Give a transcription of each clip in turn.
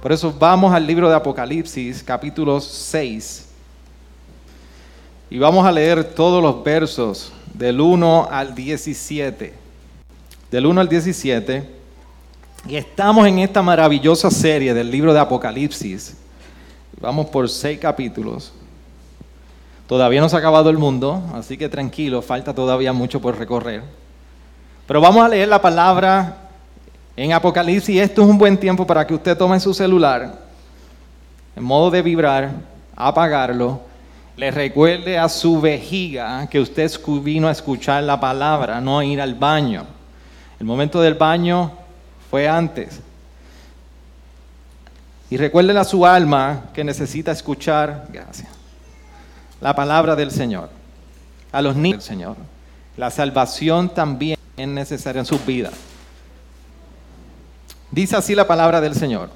Por eso vamos al libro de Apocalipsis, capítulo 6. Y vamos a leer todos los versos del 1 al 17. Del 1 al 17. Y estamos en esta maravillosa serie del libro de Apocalipsis. Vamos por seis capítulos. Todavía no se ha acabado el mundo, así que tranquilo, falta todavía mucho por recorrer. Pero vamos a leer la palabra en Apocalipsis, esto es un buen tiempo para que usted tome su celular, en modo de vibrar, apagarlo, le recuerde a su vejiga que usted vino a escuchar la palabra, no a ir al baño. El momento del baño fue antes. Y recuérdele a su alma que necesita escuchar, gracias, la palabra del Señor. A los niños del Señor. La salvación también es necesaria en sus vidas. Dice así la palabra del Señor.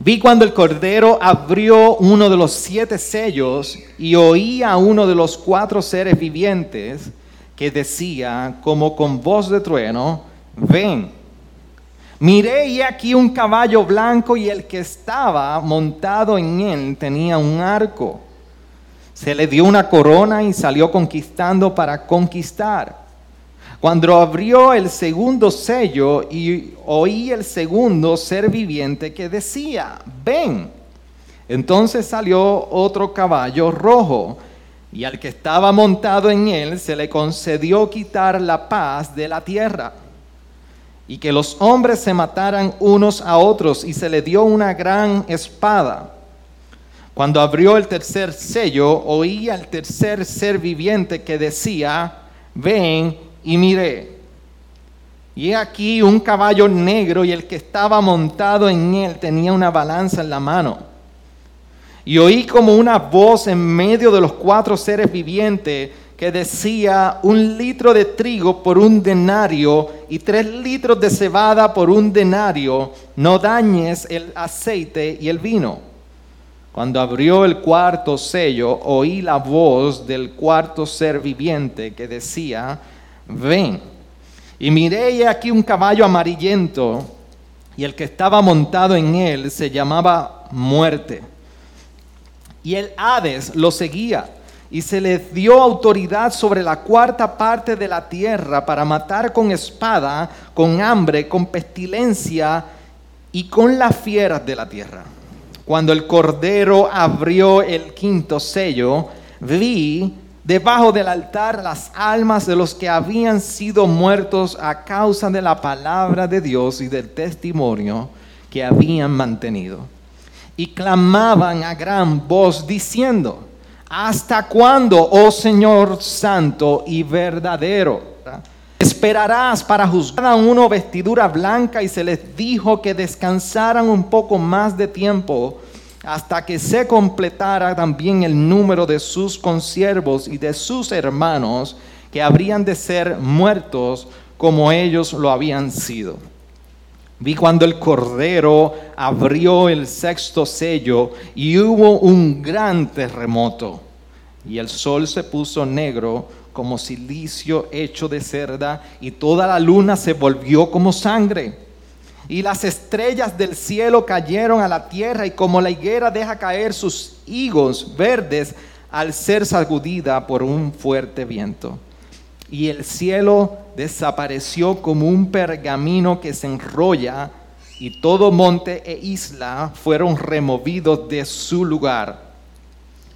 Vi cuando el Cordero abrió uno de los siete sellos y oí a uno de los cuatro seres vivientes que decía, como con voz de trueno, ven. Miré y aquí un caballo blanco y el que estaba montado en él tenía un arco. Se le dio una corona y salió conquistando para conquistar. Cuando abrió el segundo sello y oí el segundo ser viviente que decía, ven. Entonces salió otro caballo rojo y al que estaba montado en él se le concedió quitar la paz de la tierra y que los hombres se mataran unos a otros y se le dio una gran espada. Cuando abrió el tercer sello, oí al tercer ser viviente que decía, ven y miré. Y aquí un caballo negro y el que estaba montado en él tenía una balanza en la mano. Y oí como una voz en medio de los cuatro seres vivientes que decía un litro de trigo por un denario y tres litros de cebada por un denario, no dañes el aceite y el vino. Cuando abrió el cuarto sello, oí la voz del cuarto ser viviente que decía, ven. Y miré aquí un caballo amarillento, y el que estaba montado en él se llamaba muerte. Y el Hades lo seguía, y se le dio autoridad sobre la cuarta parte de la tierra para matar con espada, con hambre, con pestilencia y con las fieras de la tierra. Cuando el Cordero abrió el quinto sello, vi debajo del altar las almas de los que habían sido muertos a causa de la palabra de Dios y del testimonio que habían mantenido. Y clamaban a gran voz diciendo, ¿hasta cuándo, oh Señor santo y verdadero? Esperarás para juzgar a uno vestidura blanca y se les dijo que descansaran un poco más de tiempo hasta que se completara también el número de sus consiervos y de sus hermanos que habrían de ser muertos como ellos lo habían sido. Vi cuando el Cordero abrió el sexto sello y hubo un gran terremoto y el sol se puso negro como silicio hecho de cerda y toda la luna se volvió como sangre y las estrellas del cielo cayeron a la tierra y como la higuera deja caer sus higos verdes al ser sacudida por un fuerte viento. Y el cielo desapareció como un pergamino que se enrolla y todo monte e isla fueron removidos de su lugar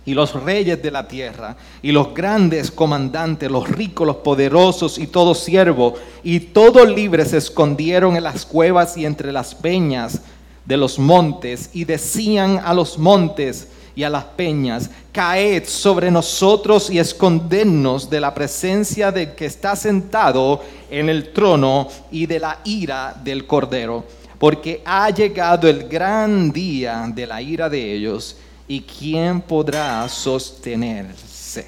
y los reyes de la tierra, y los grandes comandantes, los ricos, los poderosos, y todo siervo, y todo libre se escondieron en las cuevas y entre las peñas de los montes, y decían a los montes y a las peñas, caed sobre nosotros y escondednos de la presencia del que está sentado en el trono y de la ira del cordero porque ha llegado el gran día de la ira de ellos, y quién podrá sostenerse.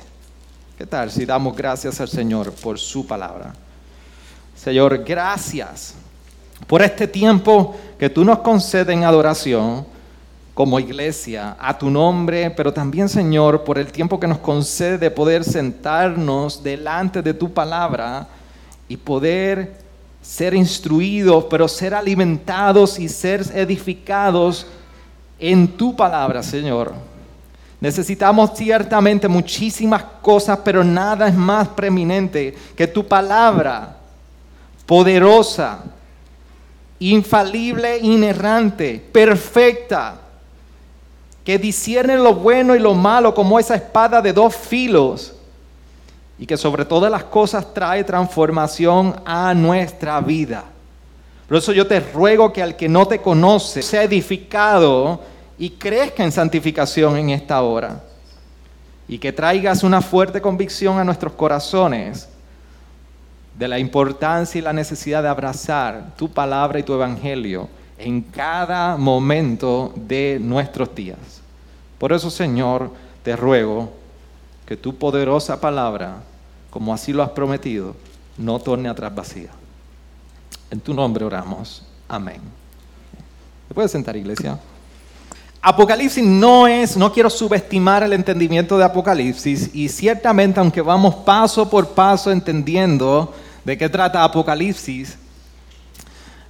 ¿Qué tal si damos gracias al Señor por su palabra? Señor, gracias por este tiempo que tú nos concedes en adoración como iglesia a tu nombre, pero también, Señor, por el tiempo que nos concede de poder sentarnos delante de tu palabra y poder ser instruidos, pero ser alimentados y ser edificados en tu palabra, Señor. Necesitamos ciertamente muchísimas cosas, pero nada es más preeminente que tu palabra poderosa, infalible, inerrante, perfecta, que discierne lo bueno y lo malo como esa espada de dos filos y que sobre todas las cosas trae transformación a nuestra vida. Por eso yo te ruego que al que no te conoce sea edificado y crezca en santificación en esta hora. Y que traigas una fuerte convicción a nuestros corazones de la importancia y la necesidad de abrazar tu palabra y tu evangelio en cada momento de nuestros días. Por eso, Señor, te ruego que tu poderosa palabra, como así lo has prometido, no torne atrás vacía. En tu nombre oramos. Amén. ¿Se puede sentar, iglesia? Apocalipsis no es, no quiero subestimar el entendimiento de Apocalipsis y ciertamente aunque vamos paso por paso entendiendo de qué trata Apocalipsis,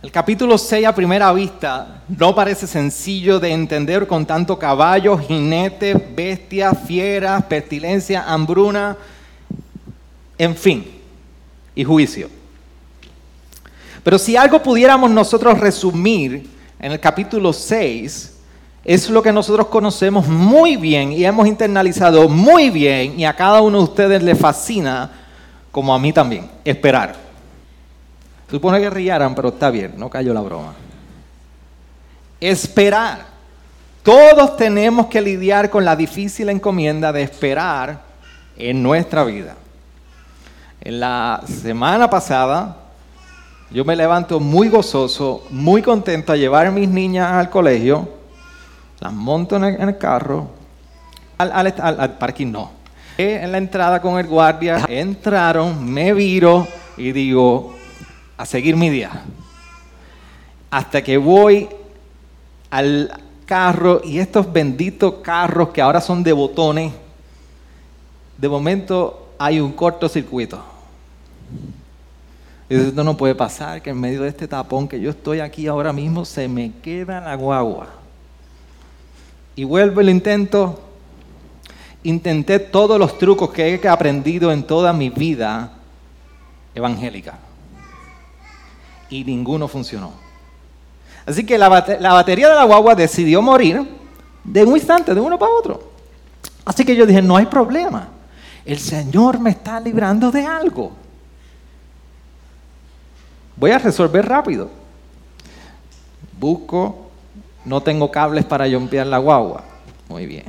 el capítulo 6 a primera vista no parece sencillo de entender con tanto caballo, jinete, bestia, fiera, pestilencia, hambruna, en fin, y juicio. Pero si algo pudiéramos nosotros resumir en el capítulo 6, es lo que nosotros conocemos muy bien y hemos internalizado muy bien y a cada uno de ustedes le fascina, como a mí también, esperar. Supone que riaran, pero está bien, no cayó la broma. Esperar. Todos tenemos que lidiar con la difícil encomienda de esperar en nuestra vida. En la semana pasada, yo me levanto muy gozoso, muy contento a llevar a mis niñas al colegio, las monto en el, carro, al, al, al parking no. En la entrada con el guardia, entraron, me viro y digo, a seguir mi día. Hasta que voy al carro y estos benditos carros que ahora son de botones, de momento hay un cortocircuito. Y esto no puede pasar, que en medio de este tapón que yo estoy aquí ahora mismo se me queda la guagua. Y vuelvo lo intento. Intenté todos los trucos que he aprendido en toda mi vida evangélica y ninguno funcionó. Así que la, batería de la guagua decidió morir de un instante, de uno para otro. Así que yo dije, no hay problema. El Señor me está librando de algo. Voy a resolver rápido. Busco, no tengo cables para yompear la guagua. Muy bien.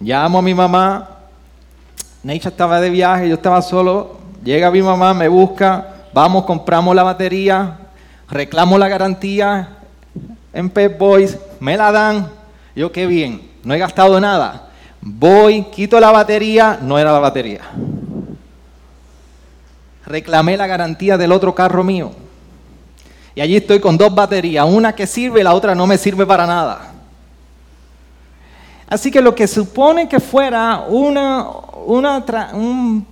Llamo a mi mamá. Neisha estaba de viaje, yo estaba solo. Llega mi mamá, me busca vamos, compramos la batería, reclamo la garantía en Pep Boys, me la dan, yo qué bien, no he gastado nada. Voy, quito la batería, no era la batería. Reclamé la garantía del otro carro mío. Y allí estoy con dos baterías, una que sirve y la otra no me sirve para nada. Así que lo que supone que fuera una, una un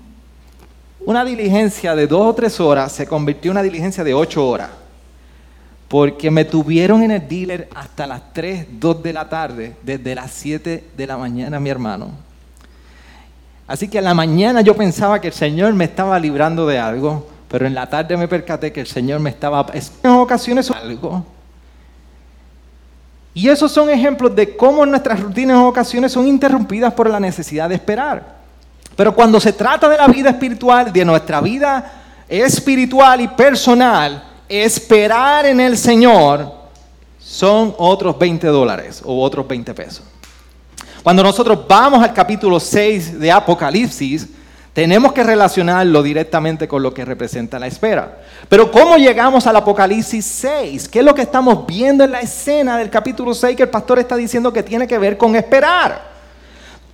una diligencia de dos o tres horas se convirtió en una diligencia de ocho horas. Porque me tuvieron en el dealer hasta las 3, 2 de la tarde, desde las 7 de la mañana, mi hermano. Así que en la mañana yo pensaba que el Señor me estaba librando de algo, pero en la tarde me percaté que el Señor me estaba en ocasiones algo. Y esos son ejemplos de cómo nuestras rutinas en ocasiones son interrumpidas por la necesidad de esperar. Pero cuando se trata de la vida espiritual, de nuestra vida espiritual y personal, esperar en el Señor son otros 20 dólares o otros 20 pesos. Cuando nosotros vamos al capítulo 6 de Apocalipsis, Tenemos que relacionarlo directamente con lo que representa la espera. Pero ¿cómo llegamos al Apocalipsis 6? ¿Qué es lo que estamos viendo en la escena del capítulo 6 que el pastor está diciendo que tiene que ver con esperar?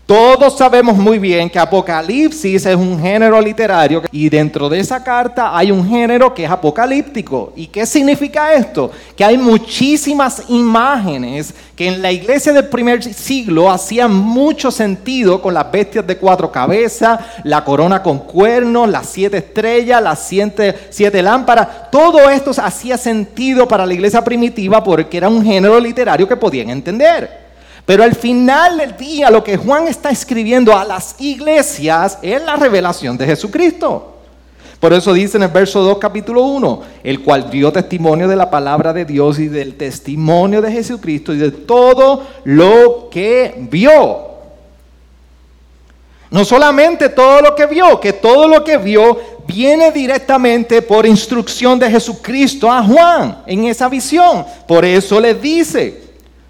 Todos sabemos muy bien que Apocalipsis es un género literario y dentro de esa carta hay un género que es apocalíptico. ¿Y qué significa esto? Que hay muchísimas imágenes que en la iglesia del primer siglo hacían mucho sentido con las bestias de cuatro cabezas, la corona con cuernos, las siete estrellas, las siete, siete lámparas. Todo esto hacía sentido para la iglesia primitiva porque era un género literario que podían entender. Pero al final del día lo que Juan está escribiendo a las iglesias es la revelación de Jesucristo. Por eso dice en el verso 2 capítulo 1, el cual dio testimonio de la palabra de Dios y del testimonio de Jesucristo y de todo lo que vio. No solamente todo lo que vio, que todo lo que vio viene directamente por instrucción de Jesucristo a Juan en esa visión. Por eso le dice,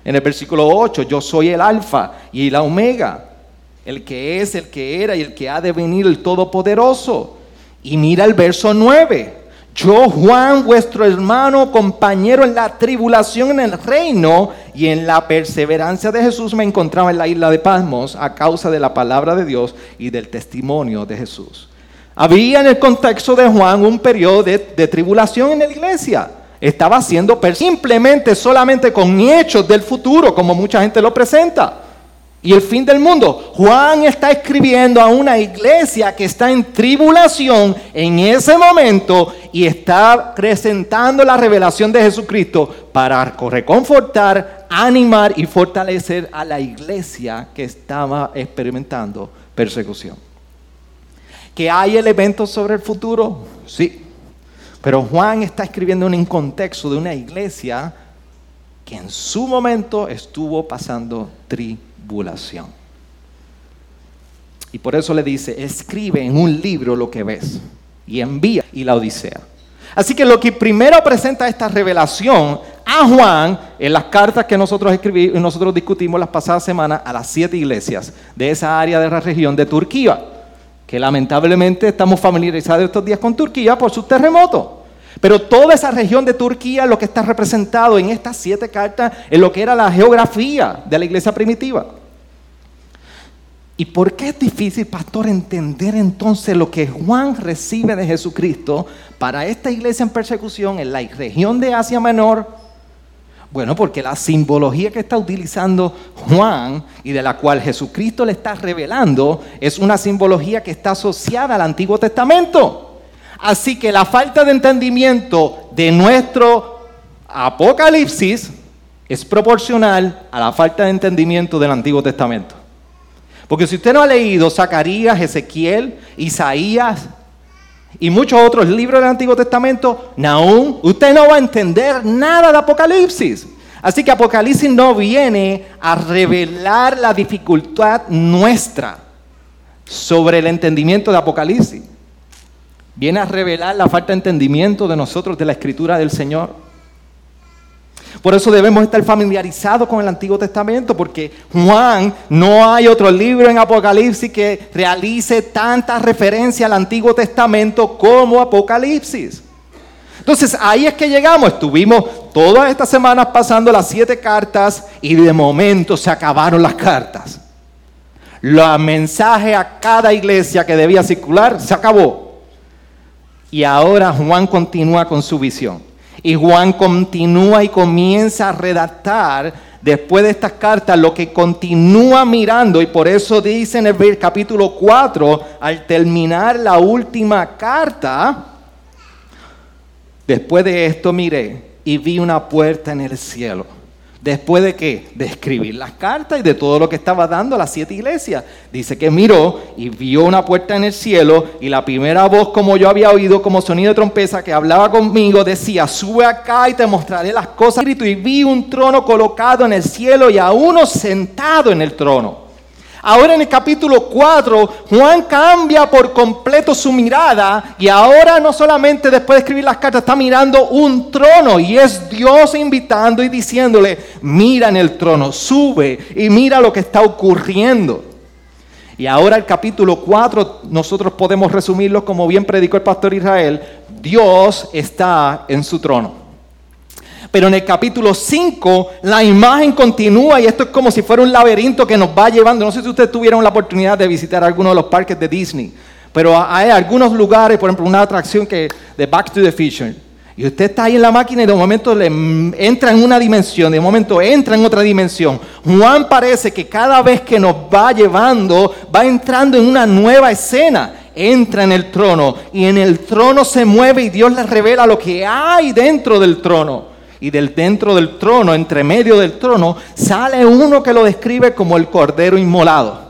en el versículo 8, yo soy el alfa y la omega, el que es, el que era y el que ha de venir, el todopoderoso. Y mira el verso 9. Yo, Juan, vuestro hermano, compañero en la tribulación en el reino y en la perseverancia de Jesús, me encontraba en la isla de Pasmos a causa de la palabra de Dios y del testimonio de Jesús. Había en el contexto de Juan un periodo de, de tribulación en la iglesia estaba haciendo simplemente solamente con hechos del futuro, como mucha gente lo presenta. Y el fin del mundo. Juan está escribiendo a una iglesia que está en tribulación en ese momento y está presentando la revelación de Jesucristo para reconfortar, animar y fortalecer a la iglesia que estaba experimentando persecución. ¿Que hay elementos sobre el futuro? Sí, pero Juan está escribiendo en un contexto de una iglesia que en su momento estuvo pasando tribulación. Y por eso le dice, escribe en un libro lo que ves y envía y la Odisea. Así que lo que primero presenta esta revelación a Juan en las cartas que nosotros escribimos, nosotros discutimos las pasadas semanas a las siete iglesias de esa área de la región de Turquía, que lamentablemente estamos familiarizados estos días con Turquía por sus terremotos. Pero toda esa región de Turquía, lo que está representado en estas siete cartas, es lo que era la geografía de la iglesia primitiva. ¿Y por qué es difícil, pastor, entender entonces lo que Juan recibe de Jesucristo para esta iglesia en persecución en la región de Asia Menor? Bueno, porque la simbología que está utilizando Juan y de la cual Jesucristo le está revelando es una simbología que está asociada al Antiguo Testamento. Así que la falta de entendimiento de nuestro Apocalipsis es proporcional a la falta de entendimiento del Antiguo Testamento. Porque si usted no ha leído Zacarías, Ezequiel, Isaías y muchos otros libros del Antiguo Testamento, aún usted no va a entender nada de Apocalipsis. Así que Apocalipsis no viene a revelar la dificultad nuestra sobre el entendimiento de Apocalipsis. Viene a revelar la falta de entendimiento de nosotros de la escritura del Señor. Por eso debemos estar familiarizados con el Antiguo Testamento, porque Juan, no hay otro libro en Apocalipsis que realice tanta referencia al Antiguo Testamento como Apocalipsis. Entonces ahí es que llegamos, estuvimos todas estas semanas pasando las siete cartas y de momento se acabaron las cartas. Los mensaje a cada iglesia que debía circular se acabó. Y ahora Juan continúa con su visión. Y Juan continúa y comienza a redactar después de estas cartas lo que continúa mirando. Y por eso dice en el capítulo 4, al terminar la última carta, después de esto miré y vi una puerta en el cielo Después de qué? De escribir las cartas y de todo lo que estaba dando a las siete iglesias. Dice que miró y vio una puerta en el cielo y la primera voz como yo había oído como sonido de trompeza que hablaba conmigo decía, sube acá y te mostraré las cosas. Y vi un trono colocado en el cielo y a uno sentado en el trono. Ahora en el capítulo 4, Juan cambia por completo su mirada y ahora no solamente después de escribir las cartas está mirando un trono y es Dios invitando y diciéndole, mira en el trono, sube y mira lo que está ocurriendo. Y ahora el capítulo 4 nosotros podemos resumirlo como bien predicó el pastor Israel, Dios está en su trono. Pero en el capítulo 5 la imagen continúa y esto es como si fuera un laberinto que nos va llevando. No sé si ustedes tuvieron la oportunidad de visitar alguno de los parques de Disney, pero hay algunos lugares, por ejemplo, una atracción que de Back to the Future. Y usted está ahí en la máquina y de momento le entra en una dimensión, de momento entra en otra dimensión. Juan parece que cada vez que nos va llevando, va entrando en una nueva escena. Entra en el trono y en el trono se mueve y Dios le revela lo que hay dentro del trono y del dentro del trono, entre medio del trono, sale uno que lo describe como el cordero inmolado.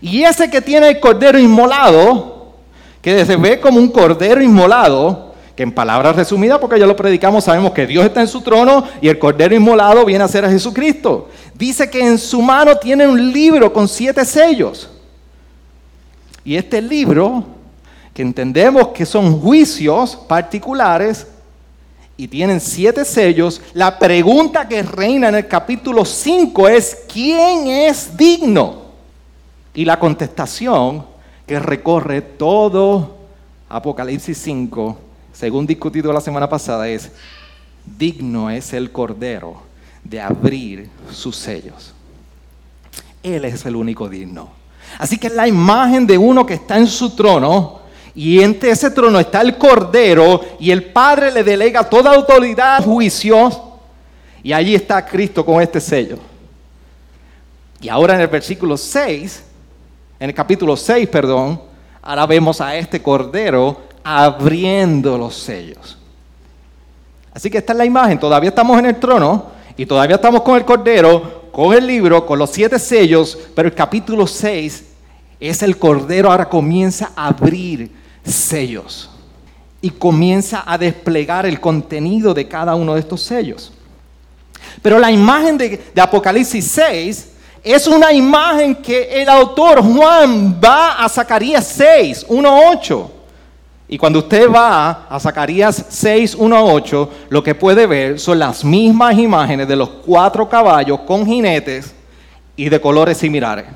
Y ese que tiene el cordero inmolado, que se ve como un cordero inmolado, que en palabras resumidas, porque ya lo predicamos, sabemos que Dios está en su trono y el cordero inmolado viene a ser a Jesucristo. Dice que en su mano tiene un libro con siete sellos. Y este libro, que entendemos que son juicios particulares, y tienen siete sellos, la pregunta que reina en el capítulo 5 es, ¿quién es digno? Y la contestación que recorre todo Apocalipsis 5, según discutido la semana pasada, es, digno es el Cordero de abrir sus sellos. Él es el único digno. Así que la imagen de uno que está en su trono, y entre ese trono está el Cordero y el Padre le delega toda autoridad, juicio. Y allí está Cristo con este sello. Y ahora en el versículo 6, en el capítulo 6, perdón, ahora vemos a este Cordero abriendo los sellos. Así que esta es la imagen. Todavía estamos en el trono y todavía estamos con el Cordero, con el libro, con los siete sellos, pero el capítulo 6 es el Cordero ahora comienza a abrir sellos y comienza a desplegar el contenido de cada uno de estos sellos. Pero la imagen de, Apocalipsis 6 es una imagen que el autor Juan va a Zacarías 6, 1, 8. Y cuando usted va a Zacarías 6, 1 8, lo que puede ver son las mismas imágenes de los cuatro caballos con jinetes y de colores similares.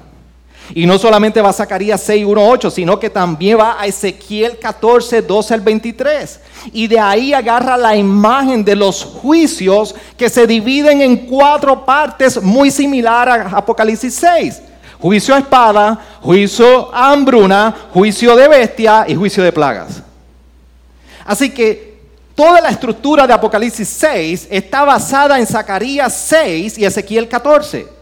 Y no solamente va a Zacarías 6, 1, 8, sino que también va a Ezequiel 14, 12 al 23. Y de ahí agarra la imagen de los juicios que se dividen en cuatro partes muy similar a Apocalipsis 6. Juicio a espada, juicio a hambruna, juicio de bestia y juicio de plagas. Así que toda la estructura de Apocalipsis 6 está basada en Zacarías 6 y Ezequiel 14.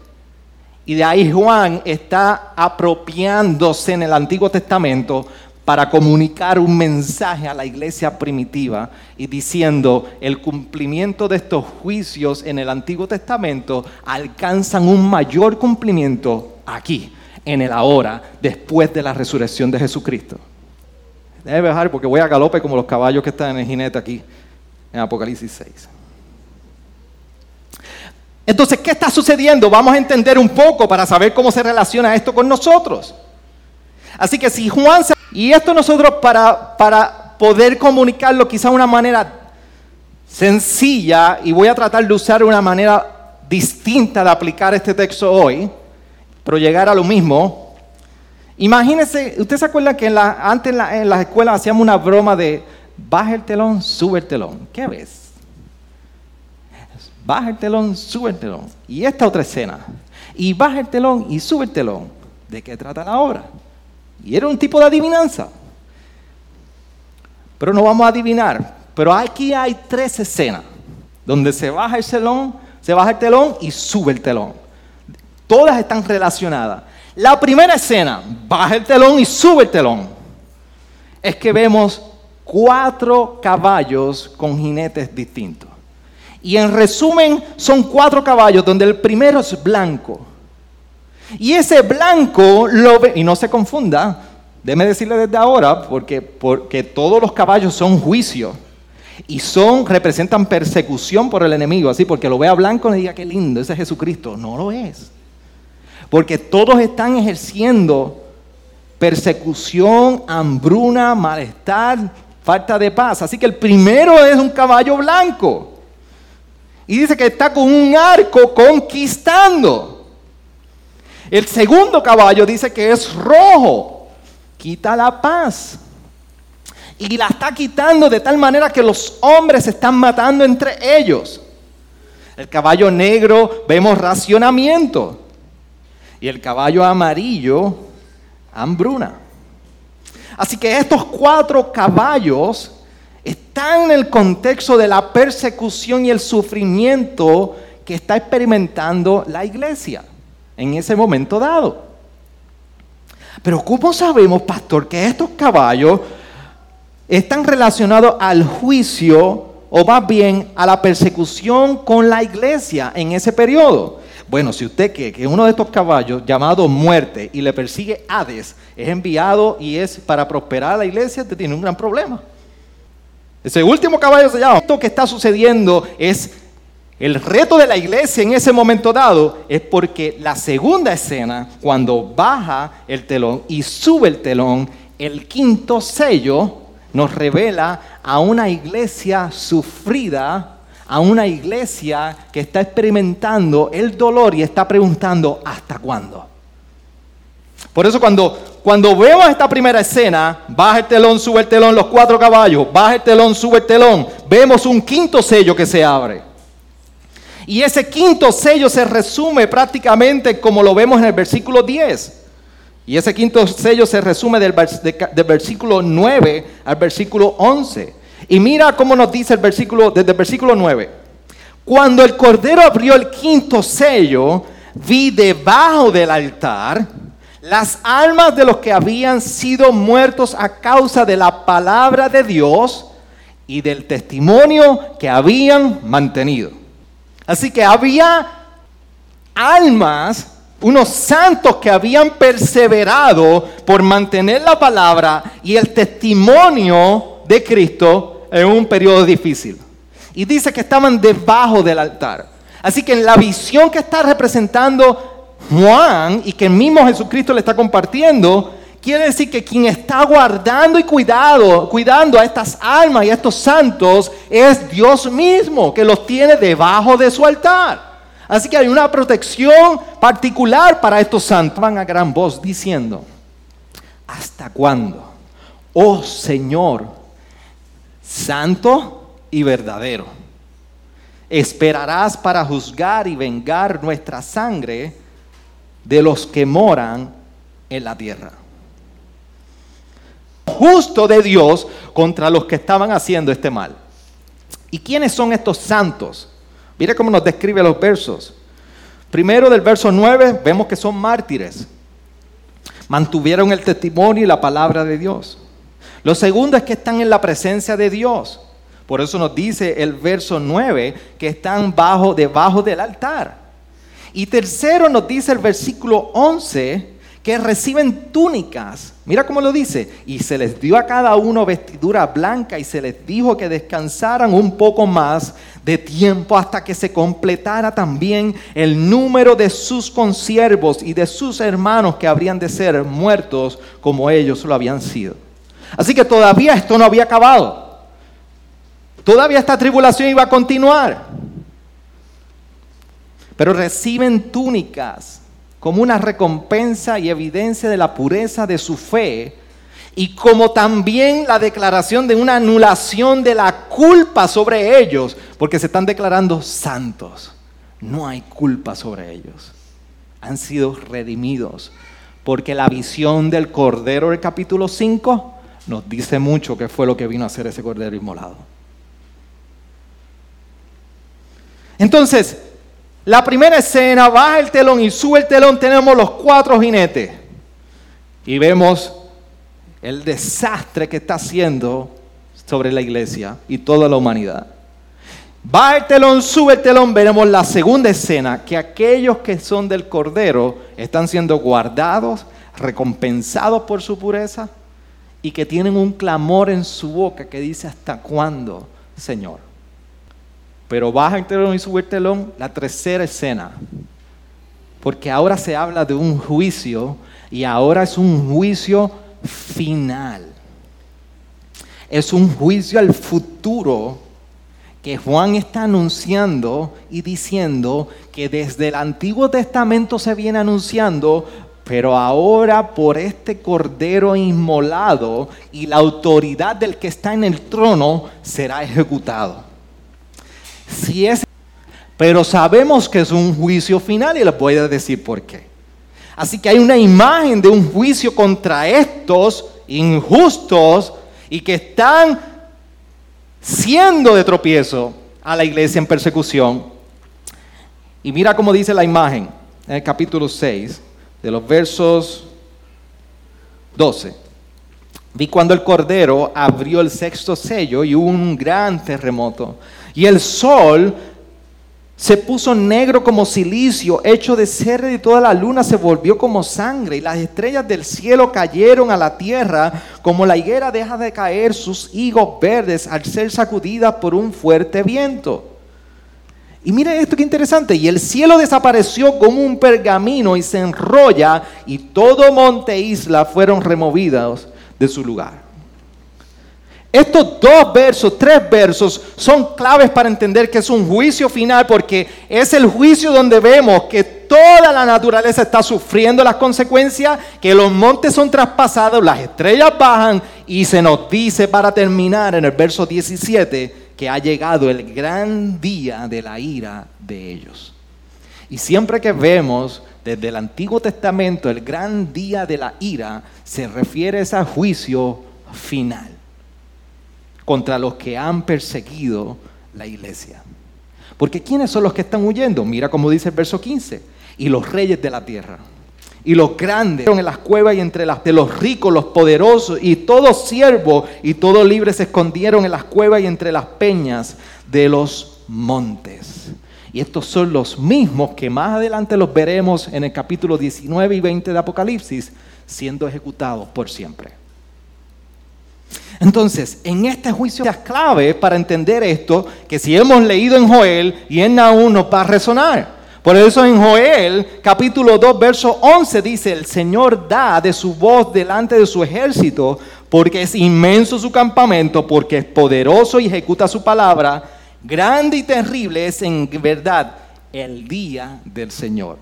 Y de ahí Juan está apropiándose en el Antiguo Testamento para comunicar un mensaje a la iglesia primitiva y diciendo el cumplimiento de estos juicios en el Antiguo Testamento alcanzan un mayor cumplimiento aquí, en el ahora, después de la resurrección de Jesucristo. Debe bajar porque voy a galope como los caballos que están en el jinete aquí en Apocalipsis 6. Entonces, ¿qué está sucediendo? Vamos a entender un poco para saber cómo se relaciona esto con nosotros. Así que si Juan... Se... Y esto nosotros para, para poder comunicarlo quizá de una manera sencilla, y voy a tratar de usar una manera distinta de aplicar este texto hoy, pero llegar a lo mismo. Imagínense, ¿usted se acuerda que antes en, en las escuelas hacíamos una broma de baja el telón, sube el telón? ¿Qué ves? Baja el telón, sube el telón. Y esta otra escena. Y baja el telón y sube el telón. ¿De qué trata la obra? Y era un tipo de adivinanza. Pero no vamos a adivinar. Pero aquí hay tres escenas donde se baja el telón, se baja el telón y sube el telón. Todas están relacionadas. La primera escena, baja el telón y sube el telón. Es que vemos cuatro caballos con jinetes distintos. Y en resumen, son cuatro caballos donde el primero es blanco. Y ese blanco lo ve, y no se confunda, déme decirle desde ahora, porque, porque todos los caballos son juicio y son, representan persecución por el enemigo, así, porque lo vea blanco y diga qué lindo, ese es Jesucristo. No lo es. Porque todos están ejerciendo persecución, hambruna, malestar, falta de paz. Así que el primero es un caballo blanco. Y dice que está con un arco conquistando. El segundo caballo dice que es rojo, quita la paz. Y la está quitando de tal manera que los hombres se están matando entre ellos. El caballo negro vemos racionamiento. Y el caballo amarillo, hambruna. Así que estos cuatro caballos están en el contexto de la persecución y el sufrimiento que está experimentando la iglesia en ese momento dado. Pero ¿cómo sabemos, pastor, que estos caballos están relacionados al juicio o más bien a la persecución con la iglesia en ese periodo? Bueno, si usted cree que uno de estos caballos llamado muerte y le persigue Hades es enviado y es para prosperar a la iglesia, usted tiene un gran problema. Ese último caballo se llama. Esto que está sucediendo es el reto de la iglesia en ese momento dado, es porque la segunda escena, cuando baja el telón y sube el telón, el quinto sello nos revela a una iglesia sufrida a una iglesia que está experimentando el dolor y está preguntando, ¿hasta cuándo? Por eso cuando, cuando vemos esta primera escena, baja el telón, sube el telón, los cuatro caballos, baja el telón, sube el telón, vemos un quinto sello que se abre. Y ese quinto sello se resume prácticamente como lo vemos en el versículo 10. Y ese quinto sello se resume del, del versículo 9 al versículo 11. Y mira cómo nos dice el versículo, desde el versículo 9. Cuando el Cordero abrió el quinto sello, vi debajo del altar las almas de los que habían sido muertos a causa de la palabra de Dios y del testimonio que habían mantenido. Así que había almas, unos santos que habían perseverado por mantener la palabra y el testimonio de Cristo en un periodo difícil. Y dice que estaban debajo del altar. Así que en la visión que está representando Juan y que el mismo Jesucristo le está compartiendo, quiere decir que quien está guardando y cuidado, cuidando a estas almas y a estos santos es Dios mismo, que los tiene debajo de su altar. Así que hay una protección particular para estos santos. Van a gran voz diciendo, ¿hasta cuándo? Oh Señor, santo y verdadero. Esperarás para juzgar y vengar nuestra sangre de los que moran en la tierra. Justo de Dios contra los que estaban haciendo este mal. ¿Y quiénes son estos santos? Mire cómo nos describe los versos. Primero del verso 9 vemos que son mártires. Mantuvieron el testimonio y la palabra de Dios. Lo segundo es que están en la presencia de Dios. Por eso nos dice el verso 9 que están bajo, debajo del altar. Y tercero nos dice el versículo 11 que reciben túnicas. Mira cómo lo dice. Y se les dio a cada uno vestidura blanca y se les dijo que descansaran un poco más de tiempo hasta que se completara también el número de sus consiervos y de sus hermanos que habrían de ser muertos como ellos lo habían sido. Así que todavía esto no había acabado. Todavía esta tribulación iba a continuar. Pero reciben túnicas como una recompensa y evidencia de la pureza de su fe y como también la declaración de una anulación de la culpa sobre ellos, porque se están declarando santos. No hay culpa sobre ellos. Han sido redimidos, porque la visión del Cordero del capítulo 5 nos dice mucho qué fue lo que vino a hacer ese cordero inmolado. Entonces, la primera escena, baja el telón y sube el telón, tenemos los cuatro jinetes. Y vemos el desastre que está haciendo sobre la iglesia y toda la humanidad. Baja el telón, sube el telón, veremos la segunda escena, que aquellos que son del Cordero están siendo guardados, recompensados por su pureza y que tienen un clamor en su boca que dice, ¿hasta cuándo, Señor? Pero baja el telón y el telón, la tercera escena. Porque ahora se habla de un juicio y ahora es un juicio final. Es un juicio al futuro que Juan está anunciando y diciendo que desde el Antiguo Testamento se viene anunciando, pero ahora por este cordero inmolado y la autoridad del que está en el trono será ejecutado. Si es, pero sabemos que es un juicio final y les voy a decir por qué. Así que hay una imagen de un juicio contra estos injustos y que están siendo de tropiezo a la iglesia en persecución. Y mira cómo dice la imagen en el capítulo 6, de los versos 12. Vi cuando el Cordero abrió el sexto sello y hubo un gran terremoto. Y el sol se puso negro como silicio, hecho de cera y toda la luna se volvió como sangre y las estrellas del cielo cayeron a la tierra como la higuera deja de caer sus higos verdes al ser sacudida por un fuerte viento. Y mire esto que interesante, y el cielo desapareció como un pergamino y se enrolla y todo monte e isla fueron removidos de su lugar. Estos dos versos, tres versos, son claves para entender que es un juicio final porque es el juicio donde vemos que toda la naturaleza está sufriendo las consecuencias, que los montes son traspasados, las estrellas bajan y se nos dice para terminar en el verso 17 que ha llegado el gran día de la ira de ellos. Y siempre que vemos desde el Antiguo Testamento el gran día de la ira, se refiere a ese juicio final contra los que han perseguido la iglesia. Porque ¿quiénes son los que están huyendo? Mira cómo dice el verso 15. Y los reyes de la tierra. Y los grandes en las cuevas y entre las de los ricos, los poderosos, y todos siervos y todos libres se escondieron en las cuevas y entre las peñas de los montes. Y estos son los mismos que más adelante los veremos en el capítulo 19 y 20 de Apocalipsis, siendo ejecutados por siempre. Entonces, en este juicio es clave para entender esto, que si hemos leído en Joel y en Nahum nos va a resonar. Por eso en Joel capítulo 2 verso 11 dice, el Señor da de su voz delante de su ejército, porque es inmenso su campamento, porque es poderoso y ejecuta su palabra, grande y terrible es en verdad el día del Señor.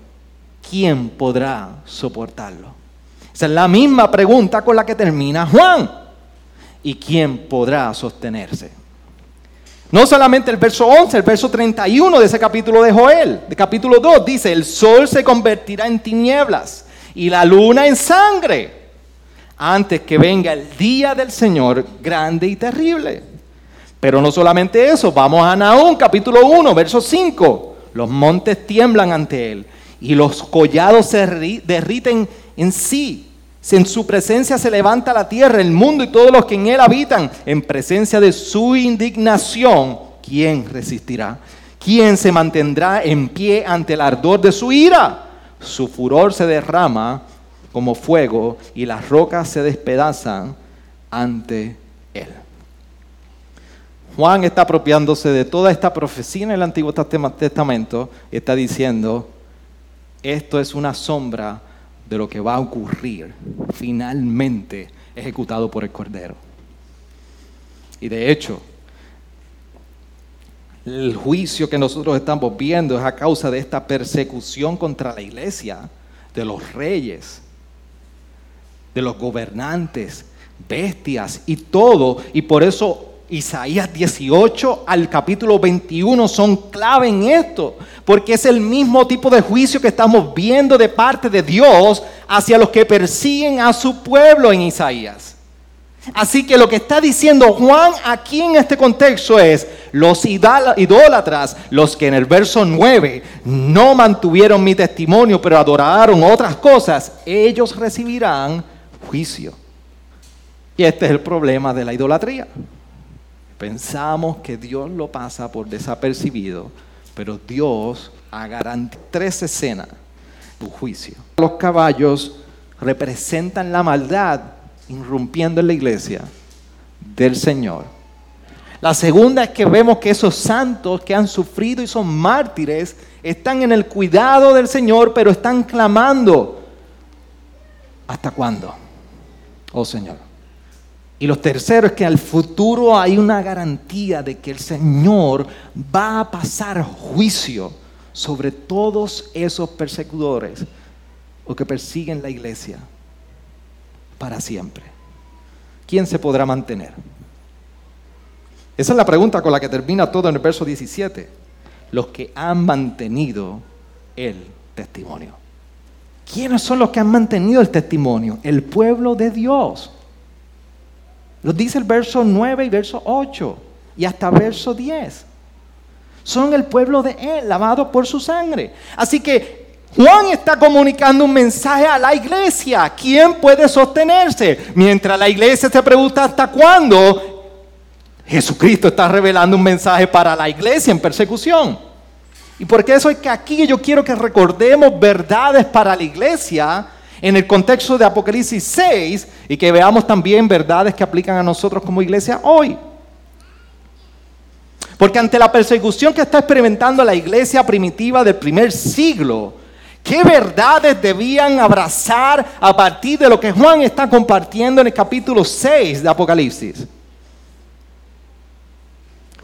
¿Quién podrá soportarlo? Esa es la misma pregunta con la que termina Juan. ¿Y quién podrá sostenerse? No solamente el verso 11, el verso 31 de ese capítulo de Joel, de capítulo 2, dice, el sol se convertirá en tinieblas y la luna en sangre antes que venga el día del Señor grande y terrible. Pero no solamente eso, vamos a Naúm, capítulo 1, verso 5. Los montes tiemblan ante él y los collados se derriten en sí en su presencia se levanta la tierra, el mundo y todos los que en él habitan, en presencia de su indignación, ¿quién resistirá? ¿Quién se mantendrá en pie ante el ardor de su ira? Su furor se derrama como fuego y las rocas se despedazan ante él. Juan está apropiándose de toda esta profecía en el Antiguo Testamento está diciendo, esto es una sombra de lo que va a ocurrir finalmente ejecutado por el Cordero. Y de hecho, el juicio que nosotros estamos viendo es a causa de esta persecución contra la iglesia, de los reyes, de los gobernantes, bestias y todo. Y por eso Isaías 18 al capítulo 21 son clave en esto, porque es el mismo tipo de juicio que estamos viendo de parte de Dios hacia los que persiguen a su pueblo en Isaías. Así que lo que está diciendo Juan aquí en este contexto es, los idólatras, los que en el verso 9 no mantuvieron mi testimonio, pero adoraron otras cosas, ellos recibirán juicio. Y este es el problema de la idolatría. Pensamos que Dios lo pasa por desapercibido, pero Dios garantizado tres escenas tu juicio. Los caballos representan la maldad irrumpiendo en la iglesia del Señor. La segunda es que vemos que esos santos que han sufrido y son mártires están en el cuidado del Señor, pero están clamando. ¿Hasta cuándo? Oh Señor. Y lo tercero es que al futuro hay una garantía de que el Señor va a pasar juicio sobre todos esos persecutores o que persiguen la iglesia para siempre. ¿Quién se podrá mantener? Esa es la pregunta con la que termina todo en el verso 17. Los que han mantenido el testimonio. ¿Quiénes son los que han mantenido el testimonio? El pueblo de Dios. Lo dice el verso 9 y verso 8 y hasta verso 10. Son el pueblo de Él, lavado por su sangre. Así que Juan está comunicando un mensaje a la iglesia. ¿Quién puede sostenerse? Mientras la iglesia se pregunta hasta cuándo, Jesucristo está revelando un mensaje para la iglesia en persecución. Y por eso es que aquí yo quiero que recordemos verdades para la iglesia en el contexto de Apocalipsis 6 y que veamos también verdades que aplican a nosotros como iglesia hoy. Porque ante la persecución que está experimentando la iglesia primitiva del primer siglo, ¿qué verdades debían abrazar a partir de lo que Juan está compartiendo en el capítulo 6 de Apocalipsis?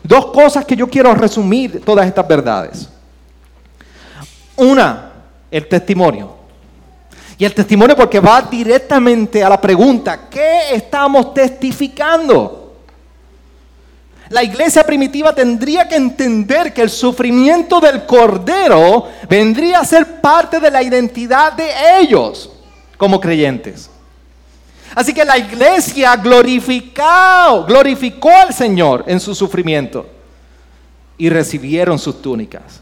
Dos cosas que yo quiero resumir todas estas verdades. Una, el testimonio. Y el testimonio porque va directamente a la pregunta, ¿qué estamos testificando? La iglesia primitiva tendría que entender que el sufrimiento del Cordero vendría a ser parte de la identidad de ellos como creyentes. Así que la iglesia glorificó, glorificó al Señor en su sufrimiento y recibieron sus túnicas.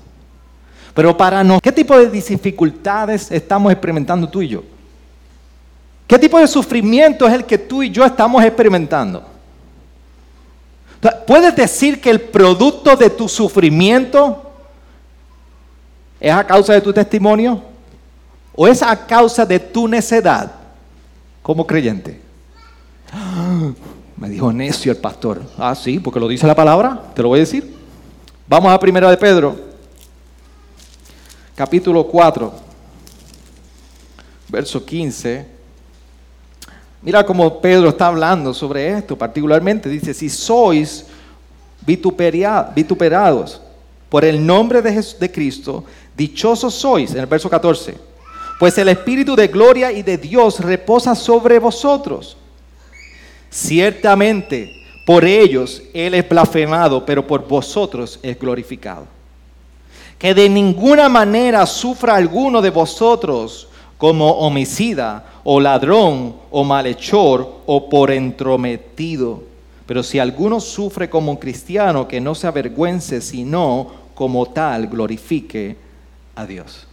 Pero para nosotros, ¿qué tipo de dificultades estamos experimentando tú y yo? ¿Qué tipo de sufrimiento es el que tú y yo estamos experimentando? ¿Puedes decir que el producto de tu sufrimiento es a causa de tu testimonio? ¿O es a causa de tu necedad como creyente? Me dijo necio el pastor. Ah, sí, porque lo dice la palabra, te lo voy a decir. Vamos a primera de Pedro capítulo 4, verso 15. Mira cómo Pedro está hablando sobre esto, particularmente dice, si sois vituperados por el nombre de, de Cristo, dichosos sois, en el verso 14, pues el Espíritu de gloria y de Dios reposa sobre vosotros. Ciertamente, por ellos Él es blasfemado, pero por vosotros es glorificado que de ninguna manera sufra alguno de vosotros como homicida o ladrón o malhechor o por entrometido. Pero si alguno sufre como un cristiano, que no se avergüence, sino como tal glorifique a Dios.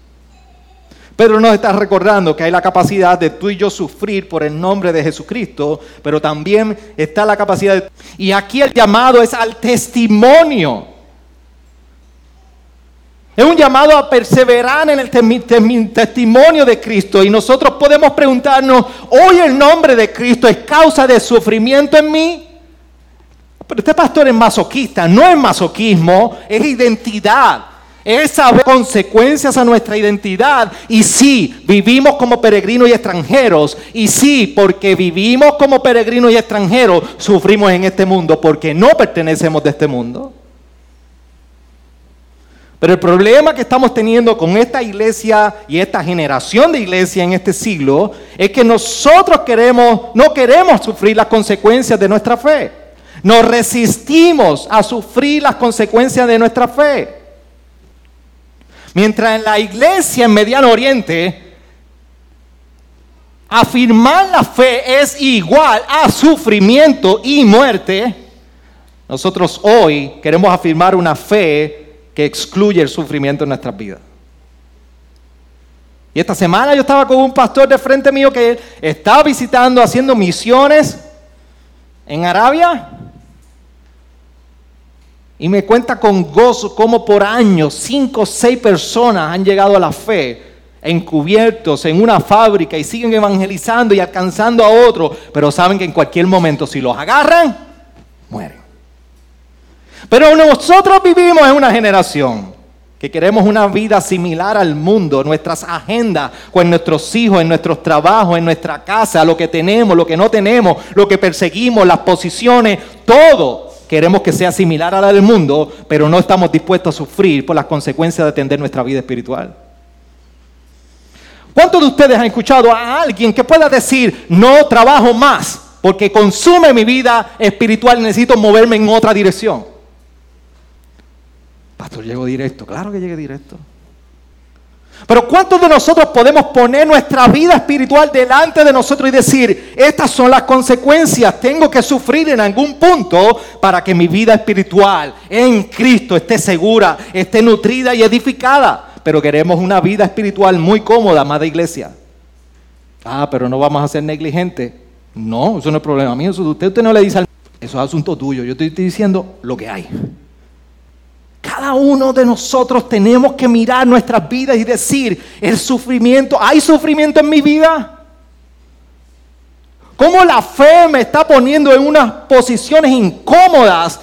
Pedro nos está recordando que hay la capacidad de tú y yo sufrir por el nombre de Jesucristo, pero también está la capacidad de... Y aquí el llamado es al testimonio. Es un llamado a perseverar en el testimonio de Cristo. Y nosotros podemos preguntarnos, ¿hoy el nombre de Cristo es causa de sufrimiento en mí? Pero este pastor es masoquista. No es masoquismo, es identidad. Es saber consecuencias a nuestra identidad. Y sí, vivimos como peregrinos y extranjeros. Y sí, porque vivimos como peregrinos y extranjeros, sufrimos en este mundo porque no pertenecemos de este mundo. Pero el problema que estamos teniendo con esta iglesia y esta generación de iglesia en este siglo es que nosotros queremos, no queremos sufrir las consecuencias de nuestra fe. Nos resistimos a sufrir las consecuencias de nuestra fe. Mientras en la iglesia en Mediano Oriente, afirmar la fe es igual a sufrimiento y muerte, nosotros hoy queremos afirmar una fe que excluye el sufrimiento en nuestras vidas. Y esta semana yo estaba con un pastor de frente mío que estaba visitando, haciendo misiones en Arabia. Y me cuenta con gozo cómo por años cinco o seis personas han llegado a la fe encubiertos en una fábrica y siguen evangelizando y alcanzando a otros, pero saben que en cualquier momento si los agarran, mueren. Pero nosotros vivimos en una generación que queremos una vida similar al mundo, nuestras agendas, con nuestros hijos, en nuestros trabajos, en nuestra casa, lo que tenemos, lo que no tenemos, lo que perseguimos, las posiciones, todo queremos que sea similar a la del mundo, pero no estamos dispuestos a sufrir por las consecuencias de atender nuestra vida espiritual. ¿Cuántos de ustedes han escuchado a alguien que pueda decir, no trabajo más porque consume mi vida espiritual necesito moverme en otra dirección? Pastor, llego directo. Claro que llegue directo. Pero ¿cuántos de nosotros podemos poner nuestra vida espiritual delante de nosotros y decir, estas son las consecuencias, tengo que sufrir en algún punto para que mi vida espiritual en Cristo esté segura, esté nutrida y edificada? Pero queremos una vida espiritual muy cómoda, amada iglesia. Ah, pero no vamos a ser negligentes. No, eso no es problema mío. Eso usted, usted no le dice al... Eso es asunto tuyo. Yo estoy diciendo lo que hay. Cada uno de nosotros tenemos que mirar nuestras vidas y decir, el sufrimiento, ¿hay sufrimiento en mi vida? ¿Cómo la fe me está poniendo en unas posiciones incómodas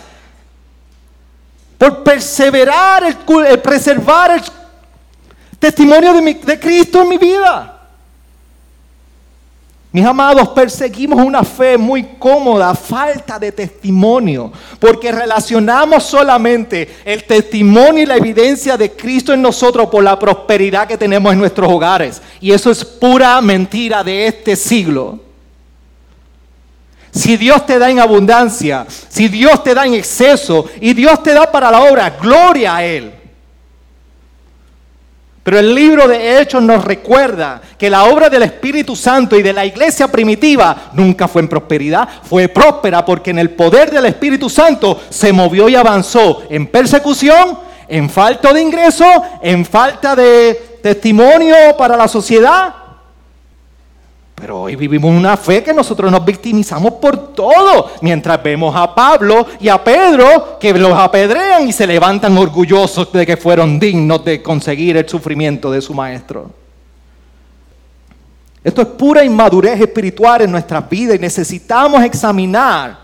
por perseverar, el, preservar el testimonio de, de Cristo en mi vida? Mis amados, perseguimos una fe muy cómoda, falta de testimonio, porque relacionamos solamente el testimonio y la evidencia de Cristo en nosotros por la prosperidad que tenemos en nuestros hogares. Y eso es pura mentira de este siglo. Si Dios te da en abundancia, si Dios te da en exceso y Dios te da para la obra, gloria a Él. Pero el libro de Hechos nos recuerda que la obra del Espíritu Santo y de la iglesia primitiva nunca fue en prosperidad, fue próspera porque en el poder del Espíritu Santo se movió y avanzó en persecución, en falta de ingreso, en falta de testimonio para la sociedad, pero hoy vivimos una fe que nosotros nos victimizamos por todo, mientras vemos a Pablo y a Pedro que los apedrean y se levantan orgullosos de que fueron dignos de conseguir el sufrimiento de su maestro. Esto es pura inmadurez espiritual en nuestras vidas y necesitamos examinar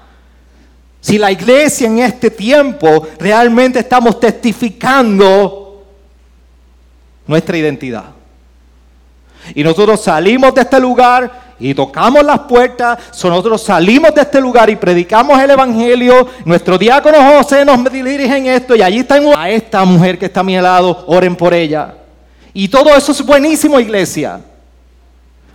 si la iglesia en este tiempo realmente estamos testificando nuestra identidad. Y nosotros salimos de este lugar y tocamos las puertas, nosotros salimos de este lugar y predicamos el Evangelio, nuestro diácono José nos dirige en esto y allí están a esta mujer que está a mi lado, oren por ella. Y todo eso es buenísimo, iglesia.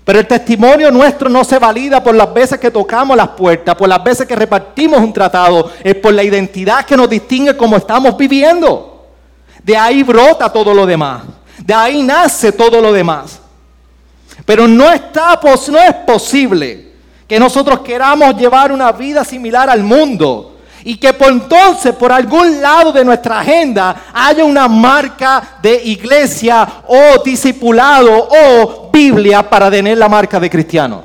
Pero el testimonio nuestro no se valida por las veces que tocamos las puertas, por las veces que repartimos un tratado, es por la identidad que nos distingue como estamos viviendo. De ahí brota todo lo demás, de ahí nace todo lo demás. Pero no, está, no es posible que nosotros queramos llevar una vida similar al mundo y que por entonces por algún lado de nuestra agenda haya una marca de iglesia o discipulado o Biblia para tener la marca de cristiano.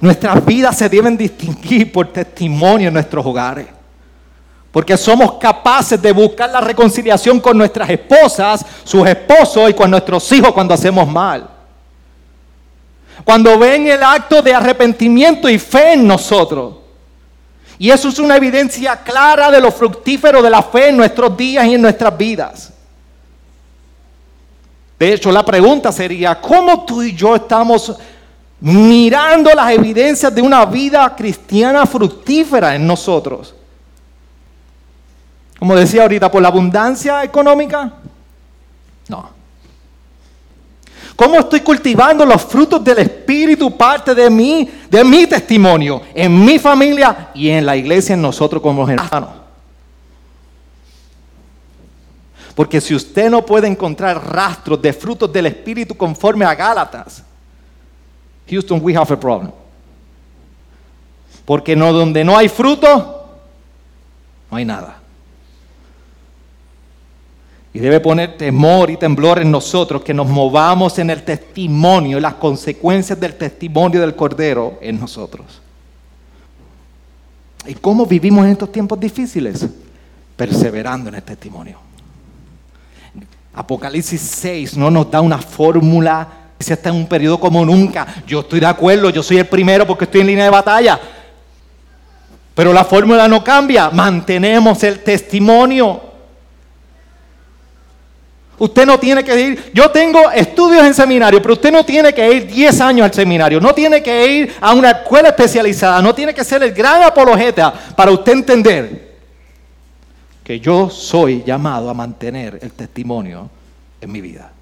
Nuestras vidas se deben distinguir por testimonio en nuestros hogares. Porque somos capaces de buscar la reconciliación con nuestras esposas, sus esposos y con nuestros hijos cuando hacemos mal. Cuando ven el acto de arrepentimiento y fe en nosotros. Y eso es una evidencia clara de lo fructífero de la fe en nuestros días y en nuestras vidas. De hecho, la pregunta sería, ¿cómo tú y yo estamos mirando las evidencias de una vida cristiana fructífera en nosotros? Como decía ahorita, por la abundancia económica. No. ¿Cómo estoy cultivando los frutos del Espíritu parte de mí, de mi testimonio, en mi familia y en la iglesia, en nosotros como hermanos? Porque si usted no puede encontrar rastros de frutos del Espíritu conforme a Gálatas, Houston, we have a problem. Porque no, donde no hay fruto, no hay nada. Y debe poner temor y temblor en nosotros que nos movamos en el testimonio, las consecuencias del testimonio del Cordero en nosotros. ¿Y cómo vivimos en estos tiempos difíciles? Perseverando en el testimonio. Apocalipsis 6 no nos da una fórmula, si está en un periodo como nunca. Yo estoy de acuerdo, yo soy el primero porque estoy en línea de batalla. Pero la fórmula no cambia, mantenemos el testimonio. Usted no tiene que ir, yo tengo estudios en seminario, pero usted no tiene que ir 10 años al seminario, no tiene que ir a una escuela especializada, no tiene que ser el gran apologeta para usted entender que yo soy llamado a mantener el testimonio en mi vida.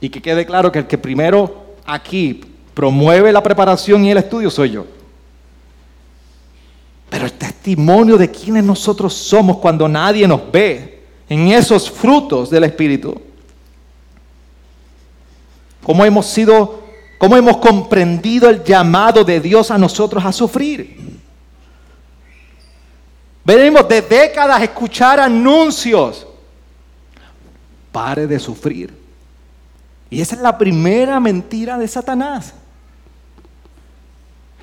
Y que quede claro que el que primero aquí promueve la preparación y el estudio soy yo. Pero el testimonio de quienes nosotros somos cuando nadie nos ve en esos frutos del Espíritu. Cómo hemos sido, cómo hemos comprendido el llamado de Dios a nosotros a sufrir. Venimos de décadas a escuchar anuncios. Pare de sufrir. Y esa es la primera mentira de Satanás.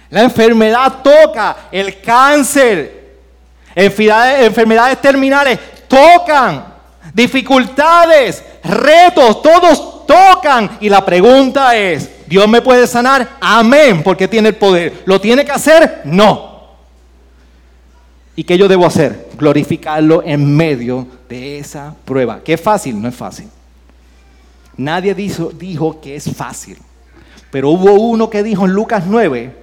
La enfermedad toca, el cáncer, enfermedades terminales tocan, dificultades, retos, todos tocan. Y la pregunta es, ¿Dios me puede sanar? Amén, porque tiene el poder. ¿Lo tiene que hacer? No. ¿Y qué yo debo hacer? Glorificarlo en medio de esa prueba. ¿Qué es fácil? No es fácil. Nadie dijo, dijo que es fácil. Pero hubo uno que dijo en Lucas 9,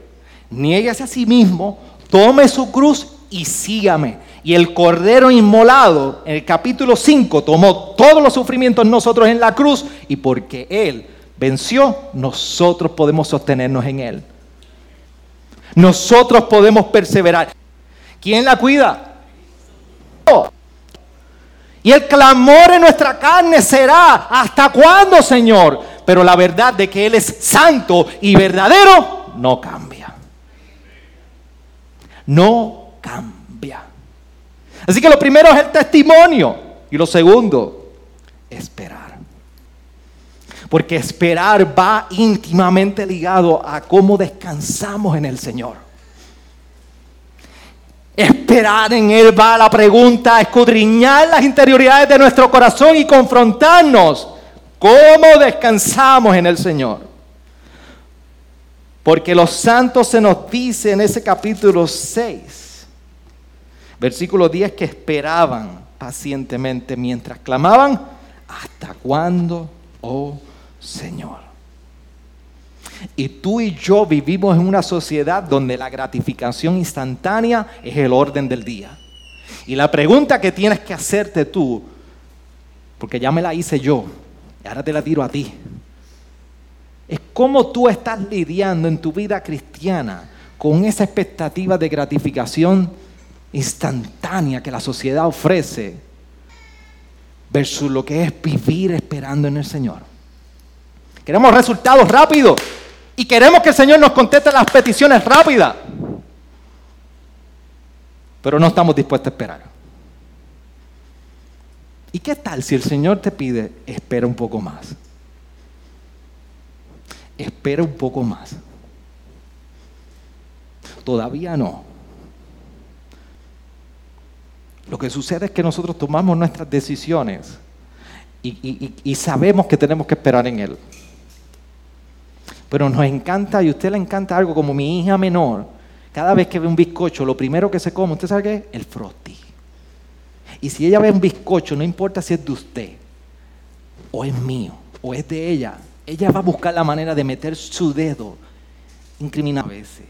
niéguese a sí mismo, tome su cruz y sígame. Y el Cordero inmolado, en el capítulo 5, tomó todos los sufrimientos nosotros en la cruz y porque Él venció, nosotros podemos sostenernos en Él. Nosotros podemos perseverar. ¿Quién la cuida? Y el clamor en nuestra carne será, ¿hasta cuándo, Señor? Pero la verdad de que Él es santo y verdadero no cambia. No cambia. Así que lo primero es el testimonio y lo segundo, esperar. Porque esperar va íntimamente ligado a cómo descansamos en el Señor. Esperar en Él va a la pregunta, escudriñar las interioridades de nuestro corazón y confrontarnos. ¿Cómo descansamos en el Señor? Porque los santos se nos dice en ese capítulo 6 Versículo 10 que esperaban pacientemente mientras clamaban, ¿hasta cuándo, oh Señor? Y tú y yo vivimos en una sociedad donde la gratificación instantánea es el orden del día. Y la pregunta que tienes que hacerte tú, porque ya me la hice yo, y ahora te la tiro a ti, es cómo tú estás lidiando en tu vida cristiana con esa expectativa de gratificación instantánea que la sociedad ofrece versus lo que es vivir esperando en el Señor. Queremos resultados rápidos y queremos que el Señor nos conteste las peticiones rápidas, pero no estamos dispuestos a esperar. ¿Y qué tal si el Señor te pide, espera un poco más? Espera un poco más. Todavía no. Lo que sucede es que nosotros tomamos nuestras decisiones y, sabemos que tenemos que esperar en Él. Pero nos encanta, y a usted le encanta algo como mi hija menor, cada vez que ve un bizcocho, lo primero que se come, ¿usted sabe qué? El frosty. Y si ella ve un bizcocho, no importa si es de usted, o es mío, o es de ella, ella va a buscar la manera de meter su dedo incriminado a veces.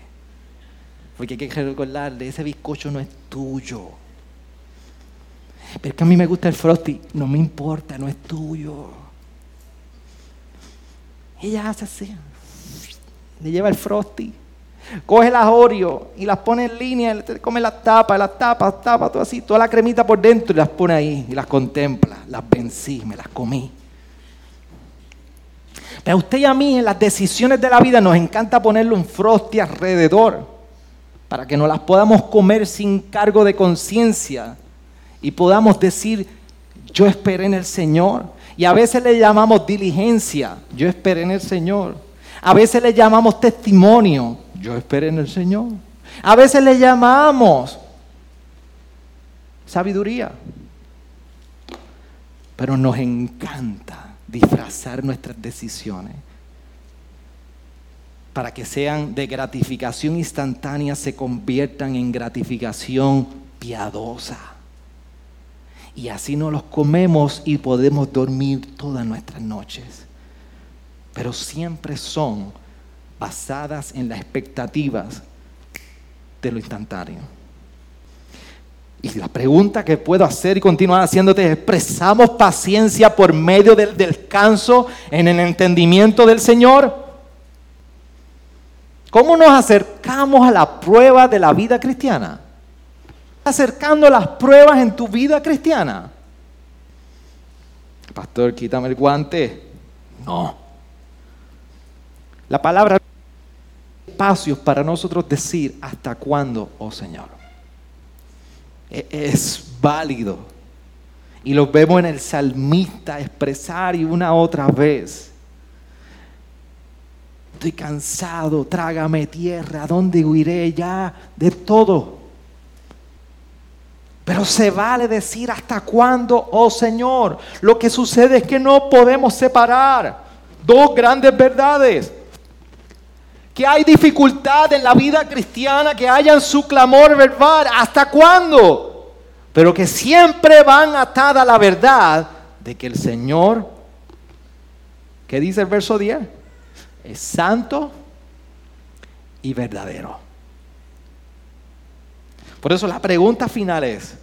Porque hay que recordarle, ese bizcocho no es tuyo. Pero es que a mí me gusta el frosty. No me importa, no es tuyo. Ella hace así. Le lleva el frosty. Coge las Oreo y las pone en línea, come las tapas, las tapas, tapas, todo así, toda la cremita por dentro y las pone ahí y las contempla. Las vencí, me las comí. Pero a usted y a mí en las decisiones de la vida nos encanta ponerle un frosty alrededor para que no las podamos comer sin cargo de conciencia y podamos decir, yo esperé en el Señor. Y a veces le llamamos diligencia, yo esperé en el Señor. A veces le llamamos testimonio, yo esperé en el Señor. A veces le llamamos sabiduría. Pero nos encanta disfrazar nuestras decisiones para que sean de gratificación instantánea, se conviertan en gratificación piadosa. Y así nos los comemos y podemos dormir todas nuestras noches. Pero siempre son basadas en las expectativas de lo instantáneo. Y la pregunta que puedo hacer y continuar haciéndote es, ¿expresamos paciencia por medio del descanso en el entendimiento del Señor? ¿Cómo nos acercamos a la prueba de la vida cristiana? Acercando las pruebas en tu vida cristiana. Pastor, quítame el guante. No. La palabra espacios para nosotros decir hasta cuándo, oh Señor. E-, es válido. Y lo vemos en el salmista expresar y una otra vez. Estoy cansado, trágame tierra, ¿a dónde huiré ya de todo? Pero se vale decir hasta cuándo, oh Señor. Lo que sucede es que no podemos separar dos grandes verdades. Que hay dificultad en la vida cristiana, que hayan su clamor verbal. ¿Hasta cuándo? Pero que siempre van atada la verdad de que el Señor, ¿qué dice el verso 10? Es santo y verdadero. Por eso la pregunta final es,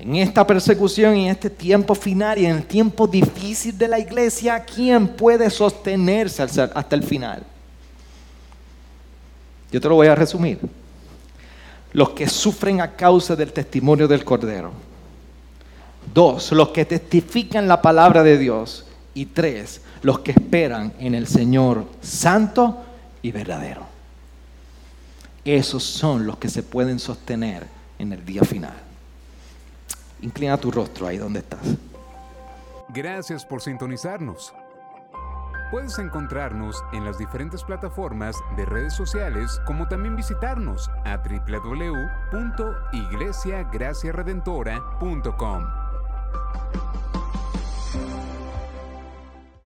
en esta persecución y en este tiempo final y en el tiempo difícil de la iglesia, ¿quién puede sostenerse hasta el final? Yo te lo voy a resumir. Los que sufren a causa del testimonio del Cordero. Dos, los que testifican la palabra de Dios. Y tres, los que esperan en el Señor santo y verdadero. Esos son los que se pueden sostener en el día final. Inclina tu rostro ahí donde estás. Gracias por sintonizarnos. Puedes encontrarnos en las diferentes plataformas de redes sociales, como también visitarnos a www.iglesiagraciaredentora.com.